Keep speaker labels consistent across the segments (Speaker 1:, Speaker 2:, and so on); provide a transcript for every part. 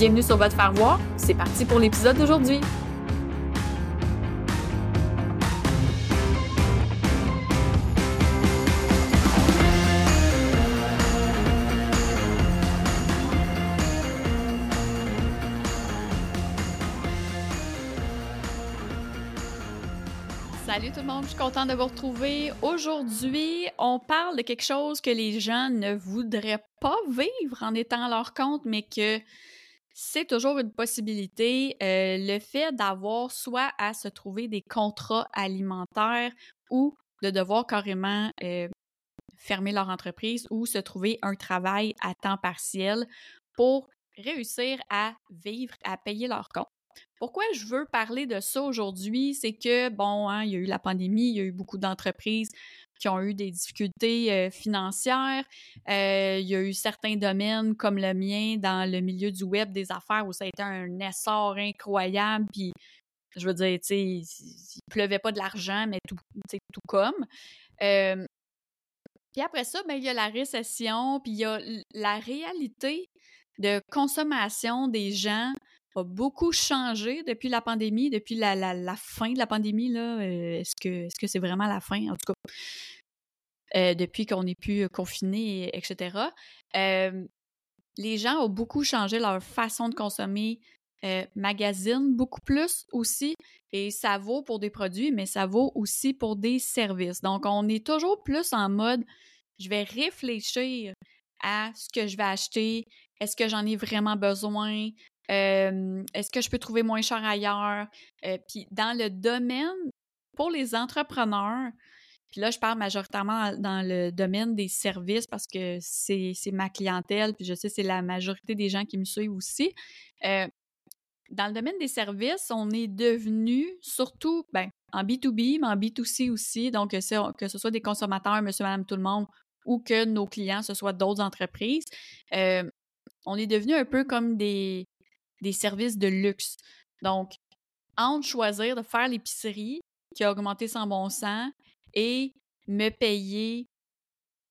Speaker 1: Bienvenue sur votre faire voir. C'est parti pour l'épisode d'aujourd'hui. Salut tout le monde, je suis contente de vous retrouver. Aujourd'hui, on parle de quelque chose que les gens ne voudraient pas vivre en étant à leur compte, mais que c'est toujours une possibilité. Euh, le fait d'avoir soit à se trouver des contrats alimentaires ou de devoir carrément euh, fermer leur entreprise ou se trouver un travail à temps partiel pour réussir à vivre, à payer leur compte. Pourquoi je veux parler de ça aujourd'hui, c'est que, bon, hein, il y a eu la pandémie, il y a eu beaucoup d'entreprises qui ont eu des difficultés euh, financières. Euh, il y a eu certains domaines comme le mien dans le milieu du web des affaires où ça a été un essor incroyable. Puis, je veux dire, tu sais, il pleuvait pas de l'argent, mais tout, tout comme. Euh, puis après ça, ben, il y a la récession, puis il y a la réalité de consommation des gens a beaucoup changé depuis la pandémie, depuis la, fin de la pandémie. Est-ce que est-ce que c'est vraiment la fin? En tout cas, depuis qu'on n'est plus confiné, etc. les gens ont beaucoup changé leur façon de consommer euh, beaucoup plus aussi. Et ça vaut pour des produits, mais ça vaut aussi pour des services. Donc, on est toujours plus en mode, je vais réfléchir à ce que je vais acheter. Est-ce que j'en ai vraiment besoin? Est-ce que je peux trouver moins cher ailleurs? puis dans le domaine, pour les entrepreneurs, puis là, je parle majoritairement dans le domaine des services parce que c'est ma clientèle, puis je sais c'est la majorité des gens qui me suivent aussi. dans le domaine des services, on est devenu surtout ben, en B2B, mais en B2C aussi, donc que ce soit des consommateurs, monsieur, madame, tout le monde, ou que nos clients, ce soit d'autres entreprises, on est devenu un peu comme des, des services de luxe. Donc, entre choisir de faire l'épicerie qui a augmenté sans bon sens et me payer,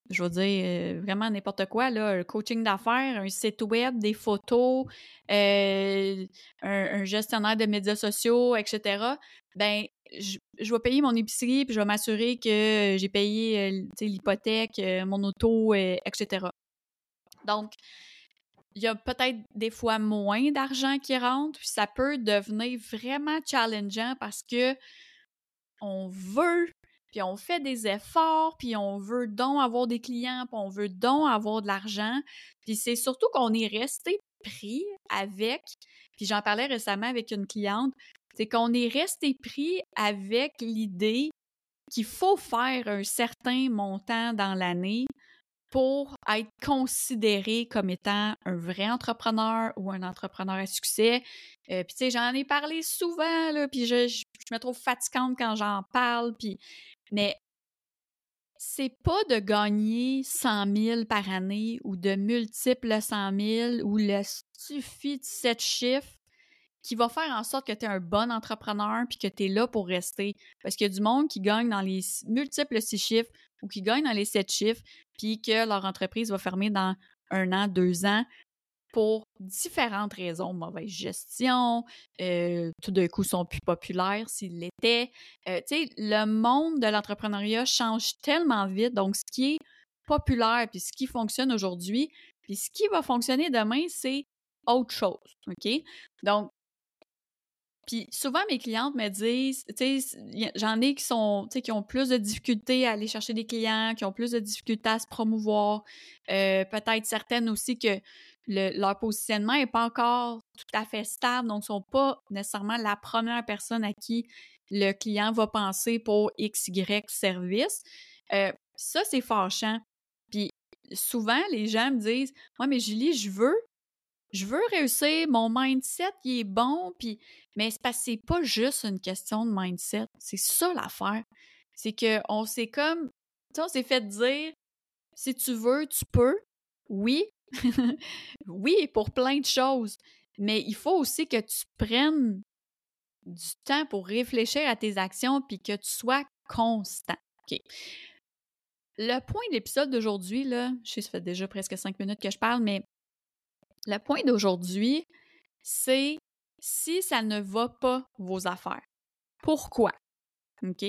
Speaker 1: je veux dire, euh, vraiment n'importe quoi, là, un coaching d'affaires, un site web, des photos, euh, un, gestionnaire de médias sociaux, etc., ben je, vais payer mon épicerie puis je vais m'assurer que j'ai payé euh, l'hypothèque, mon auto, etc. Donc, il y a peut-être des fois moins d'argent qui rentre, puis ça peut devenir vraiment challengeant parce que on veut, puis on fait des efforts, puis on veut donc avoir des clients, puis on veut donc avoir de l'argent. Puis c'est surtout qu'on est resté pris avec, puis j'en parlais récemment avec une cliente, c'est qu'on est resté pris avec l'idée qu'il faut faire un certain montant dans l'année pour être considéré comme étant un vrai entrepreneur ou un entrepreneur à succès. Euh, puis tu sais, j'en ai parlé souvent, là, puis je, je, me trouve fatigante quand j'en parle, puis... Mais c'est pas de gagner 100 000 par année ou de multiples 100 000 ou le suffit de sept chiffres qui va faire en sorte que tu es un bon entrepreneur puis que tu es là pour rester. Parce qu'il y a du monde qui gagne dans les multiples six chiffres ou qui gagne dans les sept chiffres puis que leur entreprise va fermer dans un an, deux ans pour différentes raisons, mauvaise gestion, euh, tout d'un coup sont plus populaires s'ils l'étaient. Euh, tu sais, le monde de l'entrepreneuriat change tellement vite, donc ce qui est populaire puis ce qui fonctionne aujourd'hui, puis ce qui va fonctionner demain, c'est autre chose, OK? Donc, Puis souvent, mes clientes me disent, tu sais, j'en ai qui sont, tu sais, qui ont plus de difficultés à aller chercher des clients, qui ont plus de difficultés à se promouvoir. Euh, peut-être certaines aussi que leur positionnement n'est pas encore tout à fait stable, donc ne sont pas nécessairement la première personne à qui le client va penser pour XY service. Euh, ça, c'est fâchant. Puis souvent, les gens me disent Moi, mais Julie, je veux, je veux réussir, mon mindset, il est bon, puis mais c'est parce c'est pas juste une question de mindset. C'est ça l'affaire. C'est qu'on s'est comme. on s'est fait dire si tu veux, tu peux. Oui. oui, pour plein de choses. Mais il faut aussi que tu prennes du temps pour réfléchir à tes actions puis que tu sois constant. Le point de l'épisode d'aujourd'hui, là, je sais, ça fait déjà presque cinq minutes que je parle, mais le point d'aujourd'hui, c'est si ça ne va pas vos affaires. Pourquoi? OK?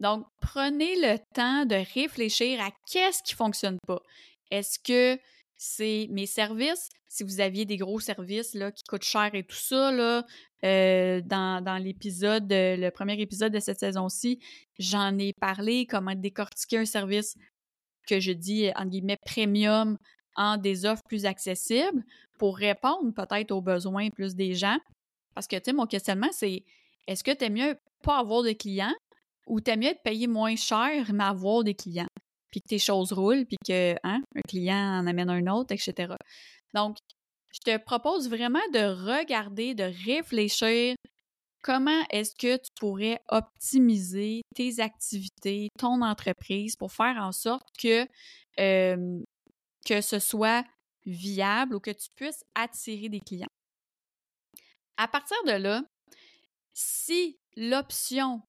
Speaker 1: Donc, prenez le temps de réfléchir à qu'est-ce qui fonctionne pas. Est-ce que c'est mes services? Si vous aviez des gros services là, qui coûtent cher et tout ça, là, euh, dans, dans l'épisode, le premier épisode de cette saison-ci, j'en ai parlé, comment décortiquer un service que je dis, en guillemets, premium en des offres plus accessibles pour répondre peut-être aux besoins plus des gens. Parce que, tu sais, mon questionnement, c'est est-ce que tu aimes mieux pas avoir de clients ou tu aimes mieux te payer moins cher mais avoir des clients? Puis que tes choses roulent, puis que hein, client en amène un autre, etc. Donc, je te propose vraiment de regarder, de réfléchir comment est-ce que tu pourrais optimiser tes activités, ton entreprise pour faire en sorte que, que ce soit viable ou que tu puisses attirer des clients. À partir de là, si l'option,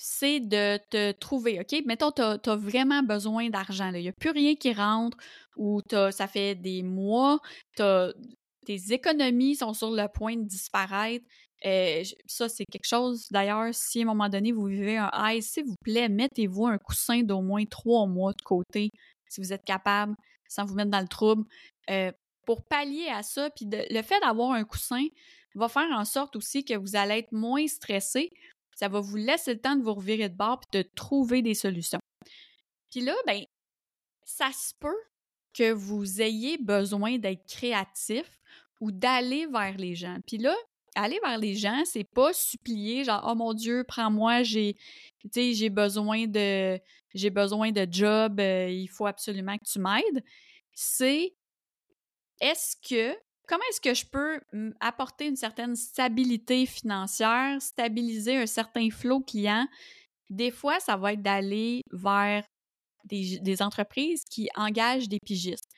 Speaker 1: c'est de te trouver, OK? Mettons, tu as, vraiment besoin d'argent. Il n'y a plus rien qui rentre ou ça fait des mois, tes économies sont sur le point de disparaître. Euh, ça, c'est quelque chose, d'ailleurs, si à un moment donné vous vivez un high, s'il vous plaît, mettez-vous un coussin d'au moins trois mois de côté, si vous êtes capable, sans vous mettre dans le trouble. Euh, pour pallier à ça, le fait d'avoir un coussin va faire en sorte aussi que vous allez être moins stressé. Ça va vous laisser le temps de vous revirer de bord puis de trouver des solutions. Puis là, ben, ça se peut que vous ayez besoin d'être créatif ou d'aller vers les gens. Puis là, aller vers les gens, c'est pas supplier genre oh mon dieu, prends-moi, j'ai j'ai besoin de j'ai besoin de job, euh, il faut absolument que tu m'aides. C'est est-ce que comment est-ce que je peux apporter une certaine stabilité financière, stabiliser un certain flot client? Des fois, ça va être d'aller vers des, entreprises qui engagent des pigistes.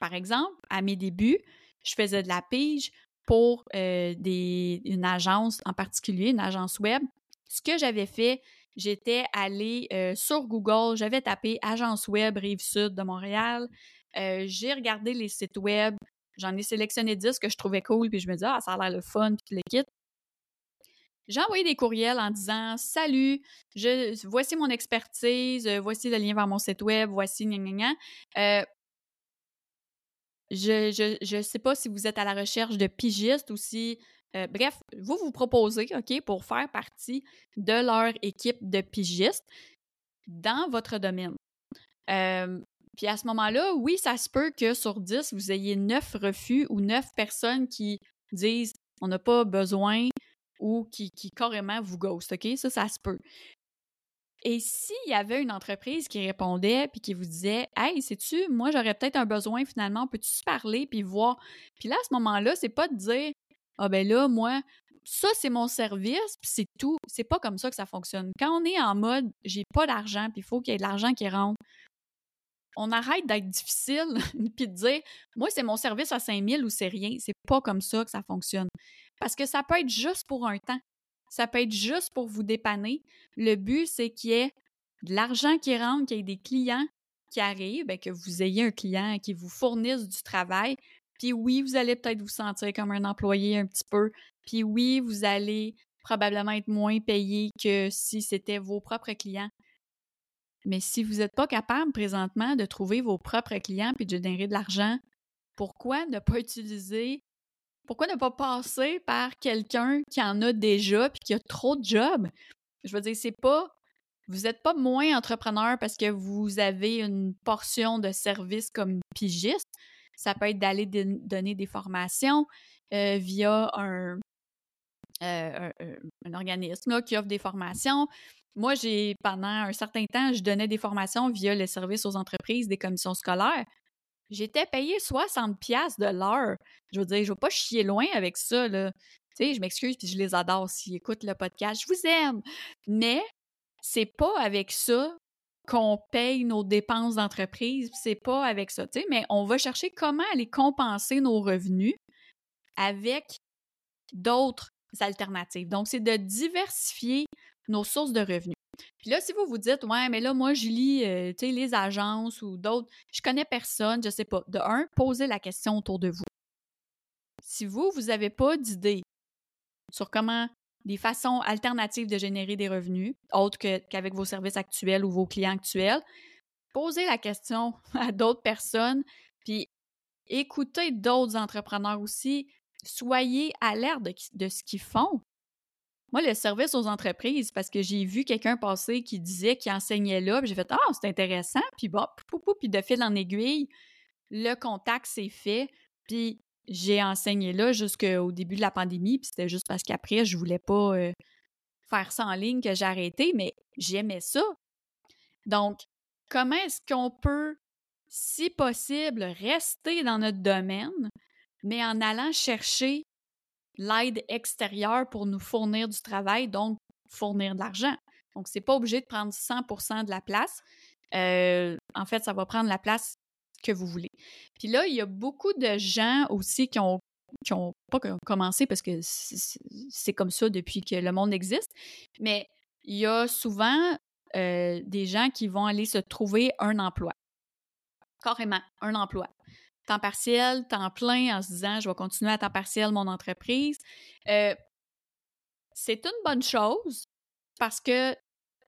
Speaker 1: Par exemple, à mes débuts, je faisais de la pige pour euh, une agence en particulier, une agence web. Ce que j'avais fait, j'étais allée euh, sur Google, j'avais tapé agence web Rive-Sud de Montréal. Euh, j'ai regardé les sites web, j'en ai sélectionné 10 que je trouvais cool, puis je me disais, ah, ça a l'air le fun, puis le kit. J'ai envoyé des courriels en disant Salut, je, voici mon expertise, voici le lien vers mon site web, voici gna gna gna. Je ne sais pas si vous êtes à la recherche de pigistes ou si. Euh, bref, vous vous proposez, OK, pour faire partie de leur équipe de pigistes dans votre domaine. Euh, puis à ce moment-là, oui, ça se peut que sur 10, vous ayez 9 refus ou 9 personnes qui disent on n'a pas besoin ou qui, qui carrément vous ghost, OK? Ça, ça se peut. Et s'il y avait une entreprise qui répondait puis qui vous disait Hey, sais-tu, moi j'aurais peut-être un besoin finalement, peux-tu parler puis voir? Puis là, à ce moment-là, c'est pas de dire Ah ben là, moi, ça c'est mon service, puis c'est tout. C'est pas comme ça que ça fonctionne. Quand on est en mode j'ai pas d'argent, puis il faut qu'il y ait de l'argent qui rentre, on arrête d'être difficile puis de dire Moi, c'est mon service à 5000 ou c'est rien. C'est pas comme ça que ça fonctionne. Parce que ça peut être juste pour un temps. Ça peut être juste pour vous dépanner. Le but, c'est qu'il y ait de l'argent qui rentre, qu'il y ait des clients qui arrivent, ben, que vous ayez un client qui vous fournisse du travail. Puis oui, vous allez peut-être vous sentir comme un employé un petit peu. Puis oui, vous allez probablement être moins payé que si c'était vos propres clients. Mais si vous n'êtes pas capable présentement de trouver vos propres clients puis de générer de l'argent, pourquoi ne pas utiliser pourquoi ne pas passer par quelqu'un qui en a déjà puis qui a trop de jobs? Je veux dire, c'est pas. Vous n'êtes pas moins entrepreneur parce que vous avez une portion de service comme pigiste. Ça peut être d'aller donner des formations euh, via un, euh, un, organisme qui offre des formations. Moi, j'ai pendant un certain temps, je donnais des formations via le service aux entreprises des commissions scolaires. J'étais payé 60 pièces de l'heure. Je veux dire, je vais pas chier loin avec ça là. Tu sais, je m'excuse puis je les adore s'ils écoutent le podcast. Je vous aime. Mais c'est pas avec ça qu'on paye nos dépenses d'entreprise, c'est pas avec ça, tu sais, mais on va chercher comment aller compenser nos revenus avec d'autres alternatives. Donc, c'est de diversifier nos sources de revenus. Puis là, si vous vous dites, ouais, mais là, moi, Julie, euh, tu sais, les agences ou d'autres, je connais personne, je sais pas. De un, posez la question autour de vous. Si vous, vous n'avez pas d'idée sur comment des façons alternatives de générer des revenus, autres qu'avec vos services actuels ou vos clients actuels, posez la question à d'autres personnes, puis écoutez d'autres entrepreneurs aussi. Soyez alerte de, de ce qu'ils font. Moi, le service aux entreprises, parce que j'ai vu quelqu'un passer qui disait qu'il enseignait là, puis j'ai fait Ah, c'est intéressant, puis bon, puis de fil en aiguille, le contact s'est fait, puis j'ai enseigné là jusqu'au début de la pandémie, puis c'était juste parce qu'après, je voulais pas euh, faire ça en ligne que j'ai arrêté, mais j'aimais ça. Donc, comment est-ce qu'on peut, si possible, rester dans notre domaine, mais en allant chercher l'aide extérieure pour nous fournir du travail, donc fournir de l'argent. Donc, c'est pas obligé de prendre 100% de la place. Euh, en fait, ça va prendre la place que vous voulez. Puis là, il y a beaucoup de gens aussi qui ont qui ont pas commencé parce que c'est comme ça depuis que le monde existe, mais il y a souvent euh, des gens qui vont aller se trouver un emploi. Carrément, un emploi temps partiel, temps plein, en se disant je vais continuer à temps partiel mon entreprise. Euh, c'est une bonne chose parce que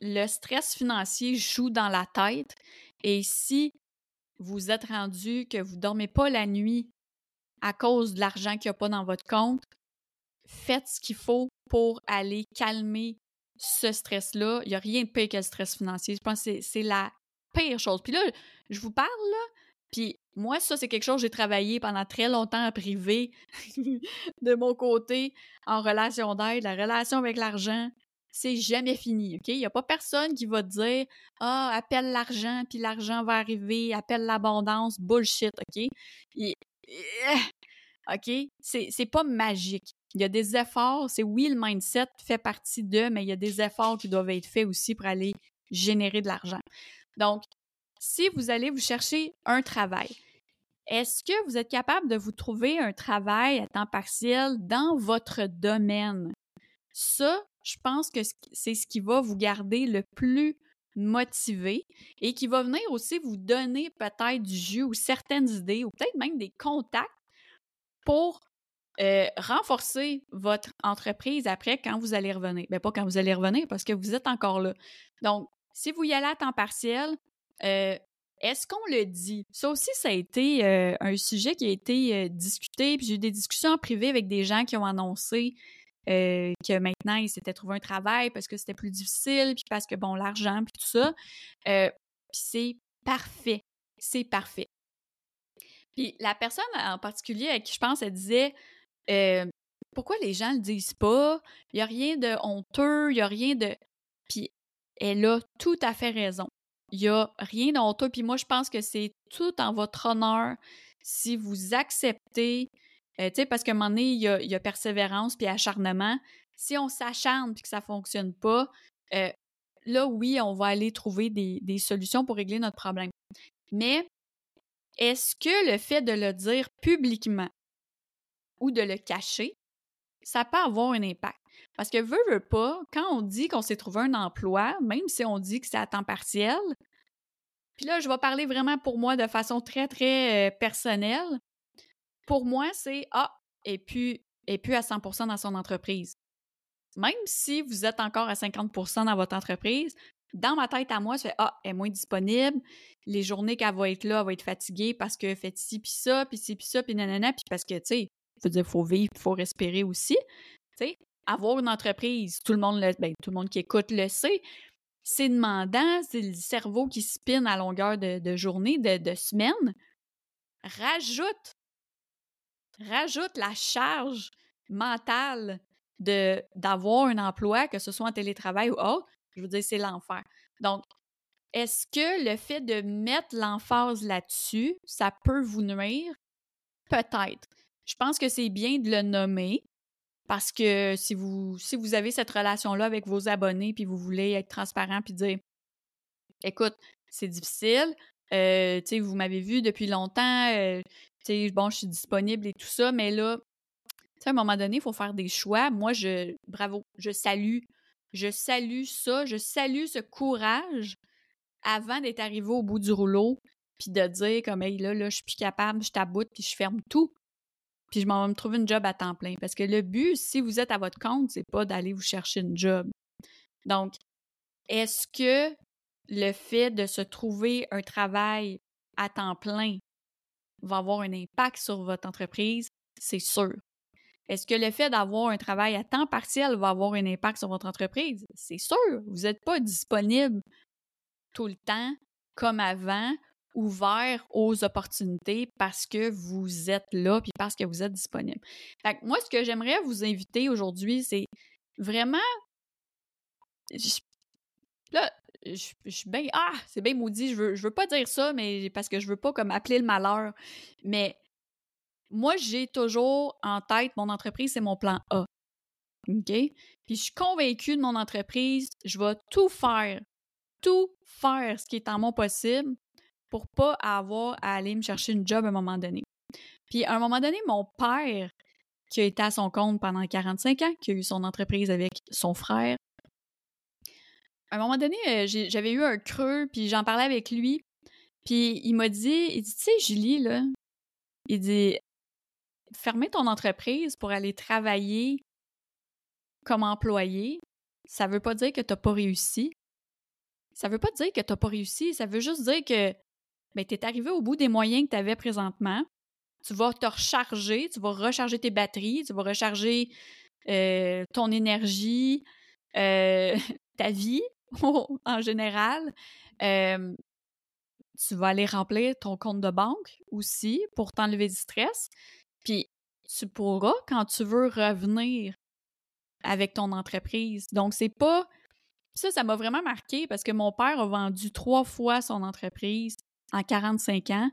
Speaker 1: le stress financier joue dans la tête et si vous êtes rendu que vous ne dormez pas la nuit à cause de l'argent qu'il n'y a pas dans votre compte, faites ce qu'il faut pour aller calmer ce stress-là. Il n'y a rien de pire que le stress financier. Je pense que c'est la pire chose. Puis là, je vous parle, là, puis moi, ça, c'est quelque chose que j'ai travaillé pendant très longtemps en privé de mon côté en relation d'aide. La relation avec l'argent, c'est jamais fini, OK? Il n'y a pas personne qui va te dire Ah, appelle l'argent, puis l'argent va arriver, appelle l'abondance, bullshit, OK? OK? C'est pas magique. Il y a des efforts, c'est oui, le mindset fait partie d'eux, mais il y a des efforts qui doivent être faits aussi pour aller générer de l'argent. Donc, si vous allez vous chercher un travail, est-ce que vous êtes capable de vous trouver un travail à temps partiel dans votre domaine? Ça, je pense que c'est ce qui va vous garder le plus motivé et qui va venir aussi vous donner peut-être du jus ou certaines idées ou peut-être même des contacts pour euh, renforcer votre entreprise après quand vous allez revenir. Mais ben, pas quand vous allez revenir parce que vous êtes encore là. Donc, si vous y allez à temps partiel, euh, est-ce qu'on le dit? Ça aussi, ça a été euh, un sujet qui a été euh, discuté, puis j'ai eu des discussions en privé avec des gens qui ont annoncé que maintenant, ils s'étaient trouvé un travail parce que c'était plus difficile, puis parce que, bon, l'argent, puis tout ça. puis c'est parfait. C'est parfait. Puis la personne en particulier à qui je pense, elle disait Pourquoi les gens le disent pas? Il n'y a rien de honteux, il n'y a rien de. Puis elle a tout à fait raison. Il n'y a rien d'honteux. Puis moi, je pense que c'est tout en votre honneur si vous acceptez, euh, tu sais, parce qu'à un moment donné, il y a, persévérance puis acharnement. Si on s'acharne puis que ça ne fonctionne pas, euh, là, oui, on va aller trouver des, des solutions pour régler notre problème. Mais est-ce que le fait de le dire publiquement ou de le cacher, ça peut avoir un impact? Parce que veut, veut pas, quand on dit qu'on s'est trouvé un emploi, même si on dit que c'est à temps partiel, puis là, je vais parler vraiment pour moi de façon très, très euh, personnelle. Pour moi, c'est Ah, et puis, et puis à 100% dans son entreprise. Même si vous êtes encore à 50% dans votre entreprise, dans ma tête à moi, je fais Ah, elle est moins disponible. Les journées qu'elle va être là, elle va être fatiguée parce que fait ci, puis ça, puis ci, puis ça, puis nanana, puis parce que, tu sais, il faut vivre, il faut respirer aussi. Tu sais, avoir une entreprise, tout le monde ben, tout le monde qui écoute le sait, c'est demandant, c'est le cerveau qui spinne à longueur de, journée, de, de semaine. Rajoute, rajoute la charge mentale de d'avoir un emploi, que ce soit en télétravail ou autre, je veux dire, c'est l'enfer. Donc, est-ce que le fait de mettre l'emphase là-dessus, ça peut vous nuire? Peut-être. Je pense que c'est bien de le nommer parce que si vous, si vous avez cette relation-là avec vos abonnés puis vous voulez être transparent puis dire écoute, c'est difficile, euh, vous m'avez vu depuis longtemps, euh, bon, je suis disponible et tout ça, mais là, à un moment donné, il faut faire des choix. Moi, je, bravo, je salue, je salue ça, je salue ce courage avant d'être arrivé au bout du rouleau, puis de dire comme, hey, là, là, je suis plus capable, je t'aboute, puis je ferme tout. Puis je m'en vais me trouver une job à temps plein. Parce que le but, si vous êtes à votre compte, c'est pas d'aller vous chercher une job. Donc, est-ce que le fait de se trouver un travail à temps plein va avoir un impact sur votre entreprise? C'est sûr. Est-ce que le fait d'avoir un travail à temps partiel va avoir un impact sur votre entreprise? C'est sûr. Vous n'êtes pas disponible tout le temps comme avant, ouvert aux opportunités parce que vous êtes là puis parce que vous êtes disponible. Moi, ce que j'aimerais vous inviter aujourd'hui, c'est vraiment. Là, je, suis bien. Ah, c'est bien maudit, je veux, je veux pas dire ça, mais parce que je veux pas comme appeler le malheur. Mais moi, j'ai toujours en tête mon entreprise, c'est mon plan A. OK? Puis je suis convaincue de mon entreprise, je vais tout faire, tout faire ce qui est en mon possible pour pas avoir à aller me chercher une job à un moment donné. Puis à un moment donné, mon père, qui a été à son compte pendant 45 ans, qui a eu son entreprise avec son frère, à un moment donné, euh, j'avais eu un creux, puis j'en parlais avec lui, puis il m'a dit, il dit, tu sais, Julie, là, il dit, fermer ton entreprise pour aller travailler comme employé, ça veut pas dire que tu n'as pas réussi. Ça veut pas dire que tu n'as pas réussi, ça veut juste dire que ben, tu es arrivé au bout des moyens que tu avais présentement. Tu vas te recharger, tu vas recharger tes batteries, tu vas recharger euh, ton énergie, euh, ta vie en général. Euh, tu vas aller remplir ton compte de banque aussi pour t'enlever du stress. Puis tu pourras quand tu veux revenir avec ton entreprise. Donc, c'est pas. Ça, ça m'a vraiment marqué parce que mon père a vendu trois fois son entreprise en 45 ans.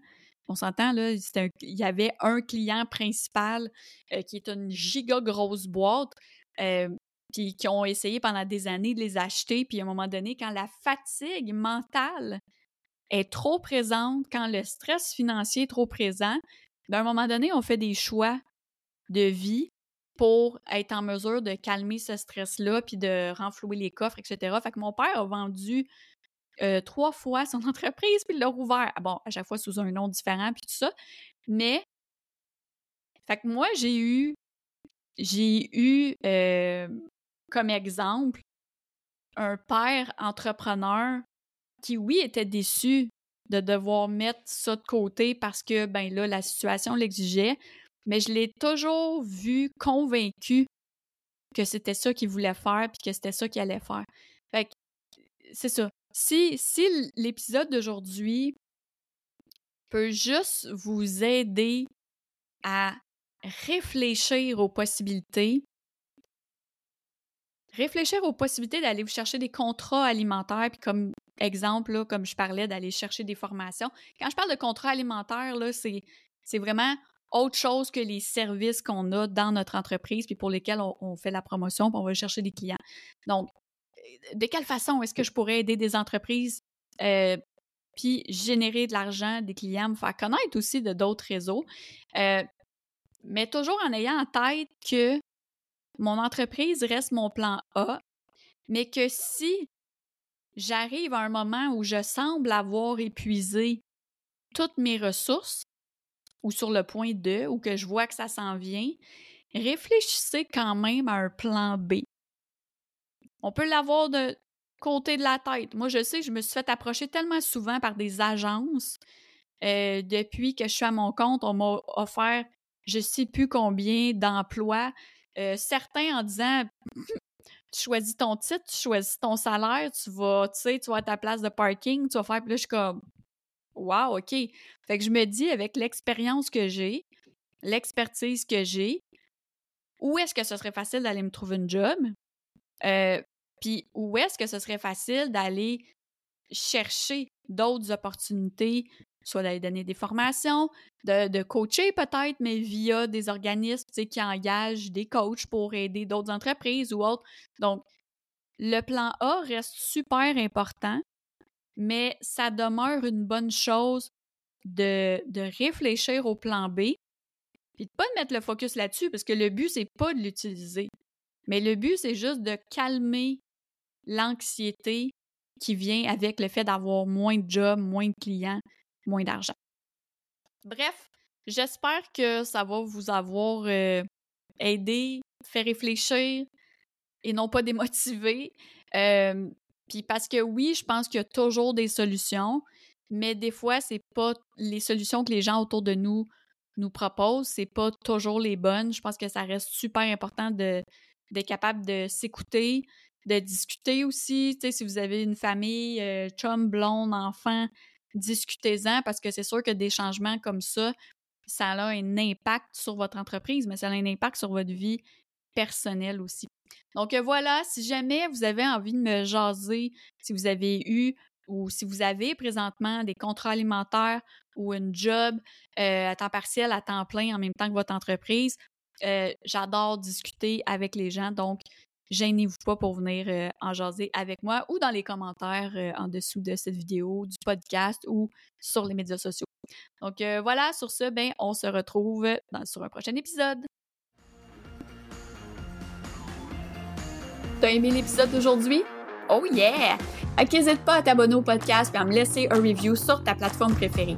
Speaker 1: On s'entend, là, il y avait un client principal euh, qui est une giga grosse boîte, euh, puis qui ont essayé pendant des années de les acheter, puis à un moment donné, quand la fatigue mentale est trop présente, quand le stress financier est trop présent, ben, à un moment donné, on fait des choix de vie pour être en mesure de calmer ce stress-là, puis de renflouer les coffres, etc. Fait que mon père a vendu euh, trois fois son entreprise, puis il l'a rouvert. Bon, à chaque fois sous un nom différent, puis tout ça. Mais, fait que moi, j'ai eu, j'ai eu euh, comme exemple un père entrepreneur qui, oui, était déçu de devoir mettre ça de côté parce que, ben là, la situation l'exigeait, mais je l'ai toujours vu convaincu que c'était ça qu'il voulait faire puis que c'était ça qu'il allait faire. Fait que, c'est ça. Si, l'épisode d'aujourd'hui peut juste vous aider à réfléchir aux possibilités, réfléchir aux possibilités d'aller vous chercher des contrats alimentaires, puis comme exemple, comme je parlais, d'aller chercher des formations. Quand je parle de contrats alimentaires, c'est, c'est vraiment autre chose que les services qu'on a dans notre entreprise, puis pour lesquels on, fait la promotion, puis on va chercher des clients. Donc, de quelle façon est-ce que je pourrais aider des entreprises euh, puis générer de l'argent, des clients, me faire connaître aussi de d'autres réseaux. Euh, mais toujours en ayant en tête que mon entreprise reste mon plan A, mais que si j'arrive à un moment où je semble avoir épuisé toutes mes ressources, ou sur le point de, ou que je vois que ça s'en vient, réfléchissez quand même à un plan B. On peut l'avoir de côté de la tête. Moi, je sais je me suis fait approcher tellement souvent par des agences. Euh, depuis que je suis à mon compte, on m'a offert je sais plus combien d'emplois, euh, certains en disant tu choisis ton titre, tu choisis ton salaire, tu vas, tu sais, tu vas à ta place de parking, tu vas faire, puis là, je suis comme, wow, OK. Fait que je me dis, avec l'expérience que j'ai, l'expertise que j'ai, où est-ce que ce serait facile d'aller me trouver une job? Euh, puis où est-ce que ce serait facile d'aller chercher d'autres opportunités, soit d'aller donner des formations, de, coacher peut-être, mais via des organismes qui engagent des coachs pour aider d'autres entreprises ou autres. Donc, le plan A reste super important, mais ça demeure une bonne chose de, de réfléchir au plan B, puis de pas mettre le focus là-dessus, parce que le but, c'est pas de l'utiliser. Mais le but, c'est juste de calmer l'anxiété qui vient avec le fait d'avoir moins de jobs, moins de clients, moins d'argent. Bref, j'espère que ça va vous avoir euh, aidé, fait réfléchir et non pas démotiver. Euh, puis parce que oui, je pense qu'il y a toujours des solutions, mais des fois, c'est pas les solutions que les gens autour de nous nous proposent, c'est pas toujours les bonnes. Je pense que ça reste super important d'être capable de s'écouter, de discuter aussi. Si vous avez une famille, euh, chum, blonde, enfant, discutez-en parce que c'est sûr que des changements comme ça, ça a un impact sur votre entreprise, mais ça a un impact sur votre vie personnelle aussi. Donc euh, voilà, si jamais vous avez envie de me jaser, si vous avez eu ou si vous avez présentement des contrats alimentaires ou une job euh, à temps partiel, à temps plein en même temps que votre entreprise, j'adore discuter avec les gens. Donc, gênez-vous pas pour venir euh, en jaser avec moi ou dans les commentaires euh, en dessous de cette vidéo, du podcast ou sur les médias sociaux. Donc euh, voilà, sur ce, ben, on se retrouve sur un prochain épisode. T'as aimé l'épisode d'aujourd'hui? Oh yeah! N'hésite pas à t'abonner au podcast et à me laisser un review sur ta plateforme préférée.